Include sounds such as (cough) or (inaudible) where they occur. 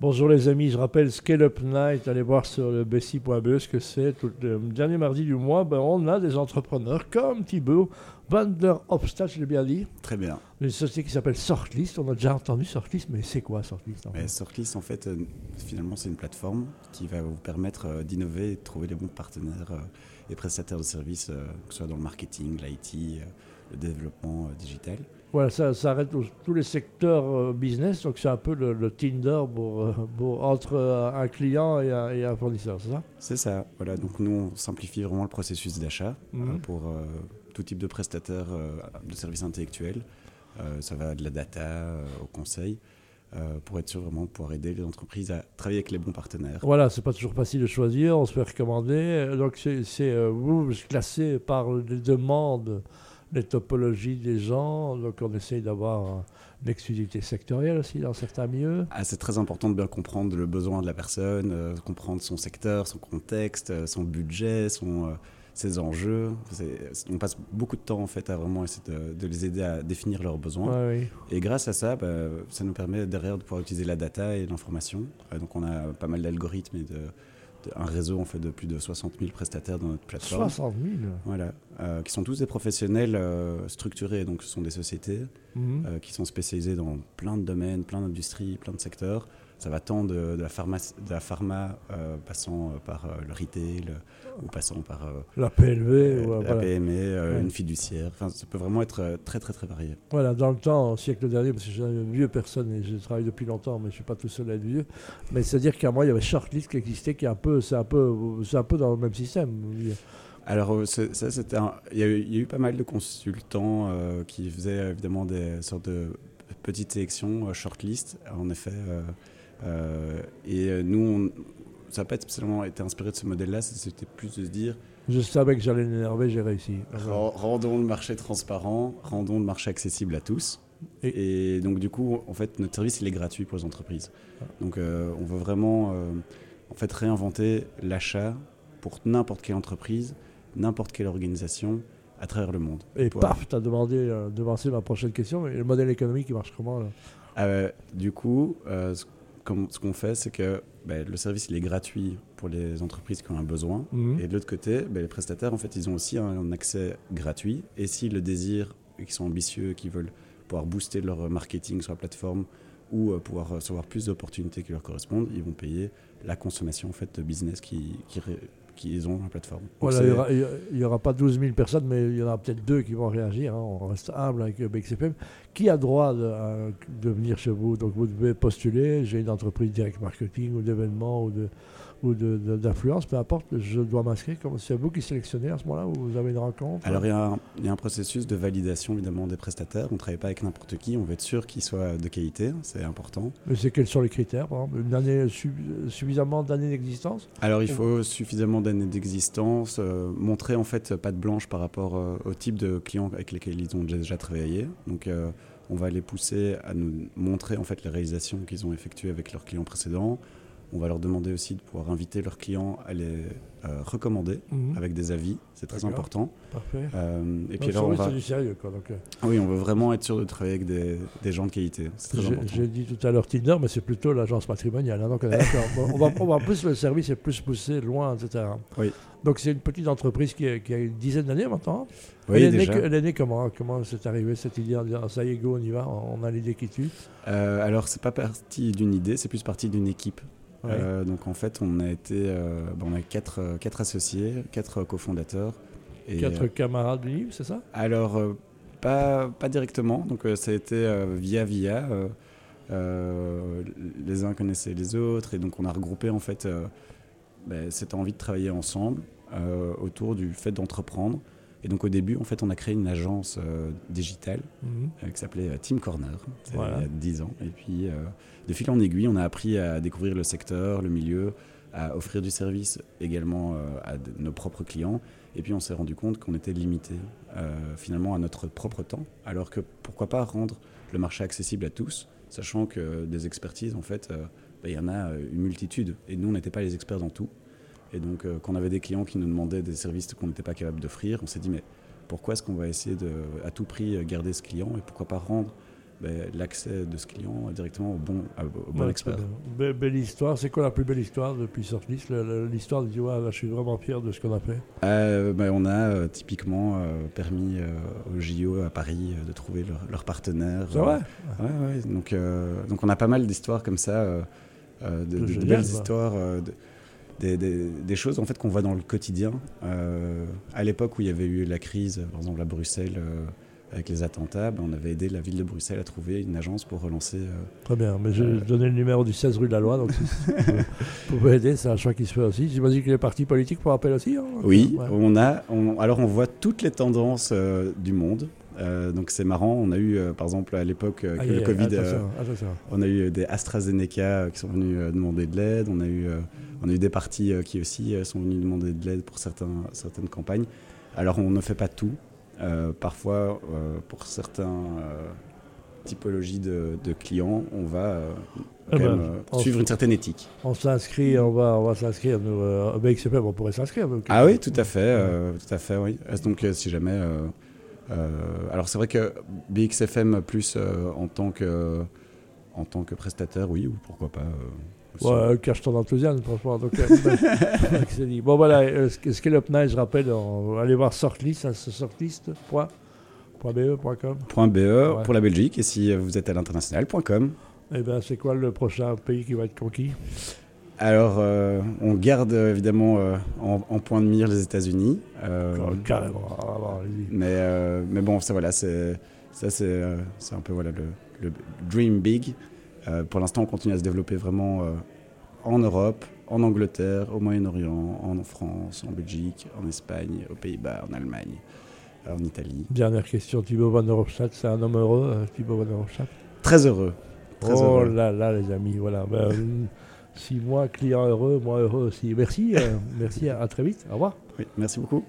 Bonjour les amis, je rappelle Scale Up Night, allez voir sur le bessie.be ce que c'est. Tout le dernier mardi du mois, ben, on a des entrepreneurs comme Thibaut Van der Hofstad, je l'ai bien dit. Très bien. Une société qui s'appelle Sortlist, on a déjà entendu Sortlist, mais c'est quoi Sortlist en fait? Sortlist, en fait, euh, finalement, c'est une plateforme qui va vous permettre euh, d'innover et de trouver les bons partenaires euh, et prestataires de services, que ce soit dans le marketing, l'IT, le développement digital. Voilà, ça, ça arrête tous les secteurs euh, business, donc c'est un peu le, Tinder pour, euh, pour, entre euh, un client et un, fournisseur, c'est ça? C'est ça, voilà. Donc nous, on simplifie vraiment le processus d'achat mhm. pour tout type de prestataire de services intellectuels. ça va de la data au conseil. pour être sûr vraiment de pouvoir aider les entreprises à travailler avec les bons partenaires. Voilà, c'est pas toujours facile de choisir, on se fait recommander. Donc c'est vous classé par les demandes les topologies des gens. Donc on essaye d'avoir l'exclusivité sectorielle aussi dans certains milieux. Ah, c'est très important de bien comprendre le besoin de la personne, euh, comprendre son secteur, son contexte, euh, son budget, son, euh, ses enjeux. On passe beaucoup de temps en fait à vraiment essayer de, les aider à définir leurs besoins. Et grâce à ça, bah, ça nous permet derrière de pouvoir utiliser la data et l'information. donc on a pas mal d'algorithmes et de un réseau en fait de plus de 60 000 prestataires dans notre plateforme. 60 000 Voilà, euh, qui sont tous des professionnels euh, structurés, donc ce sont des sociétés mhm. euh, qui sont spécialisées dans plein de domaines, plein d'industries, plein de secteurs. Ça va tant de, la, pharma, de la pharma passant par le retail ou passant par la PLV, ou, la PME, une fiduciaire. Enfin, ça peut vraiment être très très très varié. Voilà, dans le temps, au siècle dernier, parce que je suis une vieux personne et je travaille depuis longtemps, mais je ne suis pas tout seul à être vieux. Mais c'est-à-dire qu'à moi, il y avait Shortlist qui existait, qui est un peu, c'est un peu, c'est un peu dans le même système. Alors, euh, ça, c'était il, y a eu, pas mal de consultants euh, qui faisaient évidemment des sortes de petites sélections, euh, shortlist, en effet. Et nous, ça n'a pas spécialement été inspiré de ce modèle-là, c'était plus de se dire. Je savais que j'allais l'énerver, j'ai réussi. Rendons le marché transparent, rendons le marché accessible à tous. Et, donc, du coup, en fait, notre service, il est gratuit pour les entreprises. Ah. Donc, on veut vraiment en fait, réinventer l'achat pour n'importe quelle entreprise n'importe quelle organisation à travers le monde. Et paf, tu as demandé, euh, devancé ma prochaine question, mais le modèle économique, il marche comment là? Euh, Du coup, euh, ce, qu'on fait, c'est que ben, le service, il est gratuit pour les entreprises qui ont un besoin. Mhm. Et de l'autre côté, ben, les prestataires, en fait, ils ont aussi un, accès gratuit. Et s'ils le désirent, qu'ils sont ambitieux, qu'ils veulent pouvoir booster leur marketing sur la plateforme ou pouvoir recevoir plus d'opportunités qui leur correspondent, ils vont payer la consommation en fait, de business qui, qui, qu'ils ont la plateforme. il n'y aura, pas 12 000 personnes, mais il y en aura peut-être deux qui vont réagir. Hein. On reste humble avec BXFM. Qui a droit de, de, venir chez vous? Donc vous devez postuler. J'ai une entreprise direct marketing ou d'événements ou de ou d'influence, peu importe, je dois m'inscrire. C'est vous qui sélectionnez à ce moment-là? Ou vous avez une rencontre? Alors il y, a un, processus de validation évidemment des prestataires. On ne travaille pas avec n'importe qui, on veut être sûr qu'ils soient de qualité, c'est important. Mais c'est quels sont les critères par exemple? Une année, Suffisamment d'années d'existence? Alors il faut suffisamment d'années d'existence, euh, montrer en fait pas de blanche par rapport euh, au type de clients avec lesquels ils ont déjà travaillé. Donc euh, on va les pousser à nous montrer en fait les réalisations qu'ils ont effectuées avec leurs clients précédents on va leur demander aussi de pouvoir inviter leurs clients à les euh, recommander mhm. avec des avis. C'est très important. Parfait. Euh, et puis là, on va... du sérieux. Quoi, donc, euh. Oui, on veut vraiment être sûr de travailler avec des, des gens de qualité. J'ai dit tout à l'heure Tinder, mais c'est plutôt l'agence matrimoniale. Hein, donc, on, (laughs) va, on va plus le service est plus poussé loin, etc. Oui. Donc c'est une petite entreprise qui, a, une dizaine d'années maintenant. Oui, elle, déjà. Est née, comment Comment c'est arrivé cette idée Ça y est, go, on y va, on a l'idée qui tue? Alors c'est pas parti d'une idée, c'est plus parti d'une équipe. Euh, donc en fait, on a été, euh, on a quatre, euh, quatre associés, quatre cofondateurs. Et, quatre camarades du livre, c'est ça? Alors, pas, pas directement. Donc ça a été via via. les uns connaissaient les autres et donc on a regroupé en fait ben, cette envie de travailler ensemble autour du fait d'entreprendre. Et donc au début, en fait, on a créé une agence digitale mhm. qui s'appelait Team Corner, il y a 10 ans. Et puis de fil en aiguille, on a appris à découvrir le secteur, le milieu, à offrir du service également euh, à nos propres clients. Et puis on s'est rendu compte qu'on était limité euh, finalement à notre propre temps, alors que pourquoi pas rendre le marché accessible à tous, sachant que des expertises, en fait, euh, bah, il y en a une multitude. Et nous, on n'était pas les experts dans tout. Et donc, quand on avait des clients qui nous demandaient des services qu'on n'était pas capable d'offrir, on s'est dit, mais pourquoi est-ce qu'on va essayer de, à tout prix, garder ce client et pourquoi pas rendre ben, l'accès de ce client directement au bon, au bon expert? belle histoire. C'est quoi la plus belle histoire depuis Sortlist L'histoire de dire là, je suis vraiment fier de ce qu'on a fait. Ben, on a typiquement permis au JO à Paris de trouver leur, partenaire. C'est vrai? ouais, ouais, donc, donc on a pas mal d'histoires comme ça, de, de, belles histoires. De, des, choses en fait qu'on voit dans le quotidien. Euh, à l'époque où il y avait eu la crise, par exemple à Bruxelles, euh, avec les attentats, ben, on avait aidé la ville de Bruxelles à trouver une agence pour relancer. Euh, Très bien, mais je vais donner le numéro du 16 rue de la Loi, donc si vous pouvez aider, c'est un choix qui se fait aussi. J'imagine que les partis politiques pour appel aussi. Hein. oui, on a, alors on voit toutes les tendances du monde. donc c'est marrant, on a eu par exemple à l'époque que le Covid, on a eu des AstraZeneca qui sont venus demander de l'aide, on a eu on a eu des partis euh, qui aussi euh, sont venus demander de l'aide pour certains, certaines campagnes. Alors on ne fait pas tout. Euh, parfois, pour certaines typologies de, clients, on va eh ben, suivre une certaine éthique. On s'inscrit, on va, on va s'inscrire. Nous, BXFM, on pourrait s'inscrire. Ah oui, tout à fait, tout à fait, oui. Donc si jamais, alors c'est vrai que BXFM plus en tant que en tant que prestataire, oui, ou pourquoi pas. Ouais, cache ton enthousiasme, franchement. Donc, euh, ben, bon, voilà, euh, l'UpNight, je rappelle, on va aller voir Sortlist, hein, sortlist.be.com. .be pour la Belgique, et si vous êtes à l'international.com. Eh ben, c'est quoi le prochain pays qui va être conquis? Alors, euh, on garde évidemment en, point de mire les États-Unis. Ah, bah, mais, mais bon, ça, voilà, c'est, ça, c'est, c'est un peu voilà, le, le dream big. Euh, pour l'instant, on continue à se développer vraiment euh, en Europe, en Angleterre, au Moyen-Orient, en France, en Belgique, en Espagne, aux Pays-Bas, en Allemagne, en Italie. Dernière question, Thibaut Van der c'est un homme heureux, euh, Thibaut Van der Très heureux. oh là là, les amis, voilà. Ben, si moi, client heureux, moi heureux aussi. Merci, merci, à, à très vite. Au revoir. Oui, merci beaucoup.